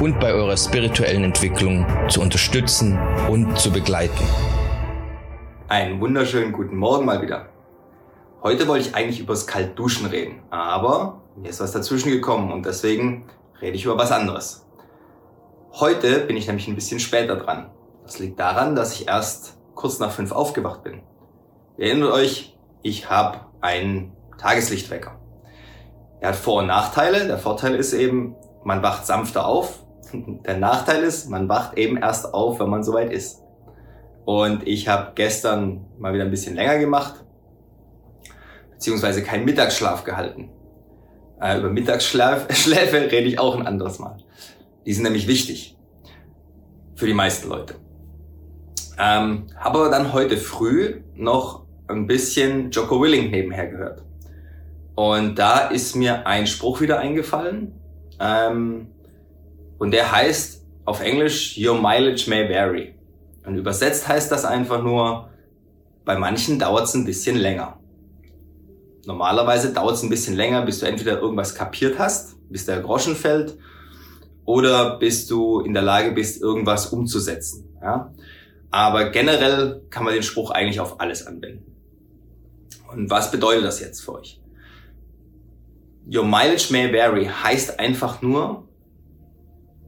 und bei eurer spirituellen Entwicklung zu unterstützen und zu begleiten. Einen wunderschönen guten Morgen mal wieder. Heute wollte ich eigentlich über das Kaltduschen reden, aber mir ist was dazwischen gekommen und deswegen rede ich über was anderes. Heute bin ich nämlich ein bisschen später dran. Das liegt daran, dass ich erst kurz nach fünf aufgewacht bin. Ihr erinnert euch, ich habe einen Tageslichtwecker. Er hat Vor- und Nachteile. Der Vorteil ist eben, man wacht sanfter auf der Nachteil ist, man wacht eben erst auf, wenn man soweit ist. Und ich habe gestern mal wieder ein bisschen länger gemacht, beziehungsweise keinen Mittagsschlaf gehalten. Äh, über Mittagsschläfe rede ich auch ein anderes Mal. Die sind nämlich wichtig für die meisten Leute. Ähm, habe aber dann heute früh noch ein bisschen Jocko Willing nebenher gehört. Und da ist mir ein Spruch wieder eingefallen. Ähm, und der heißt auf Englisch Your mileage may vary. Und übersetzt heißt das einfach nur, bei manchen dauert es ein bisschen länger. Normalerweise dauert es ein bisschen länger, bis du entweder irgendwas kapiert hast, bis der Groschen fällt, oder bis du in der Lage bist, irgendwas umzusetzen. Ja? Aber generell kann man den Spruch eigentlich auf alles anwenden. Und was bedeutet das jetzt für euch? Your mileage may vary heißt einfach nur,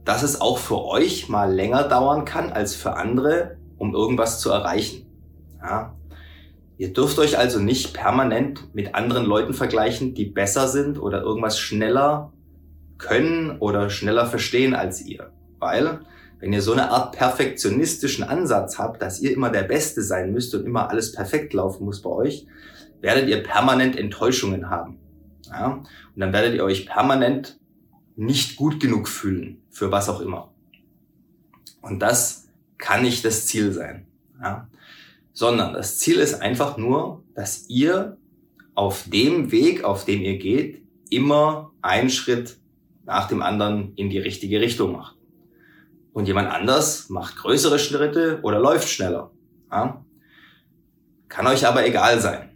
dass es auch für euch mal länger dauern kann als für andere, um irgendwas zu erreichen. Ja. Ihr dürft euch also nicht permanent mit anderen Leuten vergleichen, die besser sind oder irgendwas schneller können oder schneller verstehen als ihr. Weil, wenn ihr so eine Art perfektionistischen Ansatz habt, dass ihr immer der Beste sein müsst und immer alles perfekt laufen muss bei euch, werdet ihr permanent Enttäuschungen haben. Ja? Und dann werdet ihr euch permanent nicht gut genug fühlen für was auch immer. Und das kann nicht das Ziel sein. Ja? Sondern das Ziel ist einfach nur, dass ihr auf dem Weg, auf dem ihr geht, immer einen Schritt nach dem anderen in die richtige Richtung macht. Und jemand anders macht größere Schritte oder läuft schneller. Ja? Kann euch aber egal sein,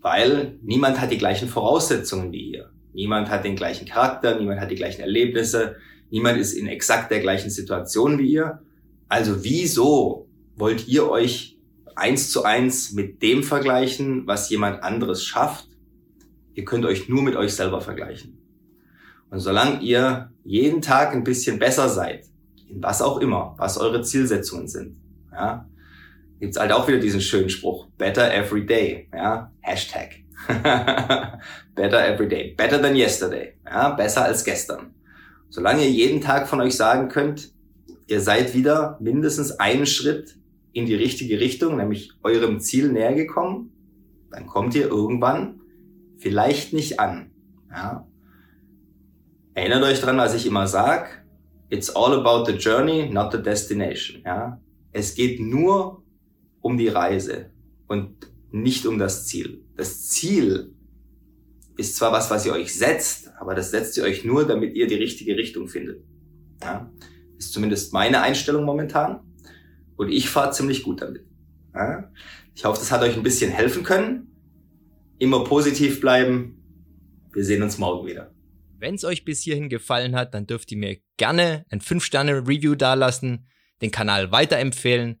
weil niemand hat die gleichen Voraussetzungen wie ihr. Niemand hat den gleichen Charakter, niemand hat die gleichen Erlebnisse, niemand ist in exakt der gleichen Situation wie ihr. Also wieso wollt ihr euch eins zu eins mit dem vergleichen, was jemand anderes schafft? Ihr könnt euch nur mit euch selber vergleichen. Und solange ihr jeden Tag ein bisschen besser seid, in was auch immer, was eure Zielsetzungen sind, ja, gibt's halt auch wieder diesen schönen Spruch, better every day, ja, Hashtag. better every day. Better than yesterday. Ja, besser als gestern. Solange ihr jeden Tag von euch sagen könnt, ihr seid wieder mindestens einen Schritt in die richtige Richtung, nämlich eurem Ziel näher gekommen, dann kommt ihr irgendwann vielleicht nicht an. Ja. Erinnert euch dran, was ich immer sag. It's all about the journey, not the destination. Ja. Es geht nur um die Reise und nicht um das Ziel. Das Ziel ist zwar was, was ihr euch setzt, aber das setzt ihr euch nur, damit ihr die richtige Richtung findet. Ja? Ist zumindest meine Einstellung momentan. Und ich fahre ziemlich gut damit. Ja? Ich hoffe, das hat euch ein bisschen helfen können. Immer positiv bleiben. Wir sehen uns morgen wieder. Wenn es euch bis hierhin gefallen hat, dann dürft ihr mir gerne ein 5-Sterne-Review dalassen, den Kanal weiterempfehlen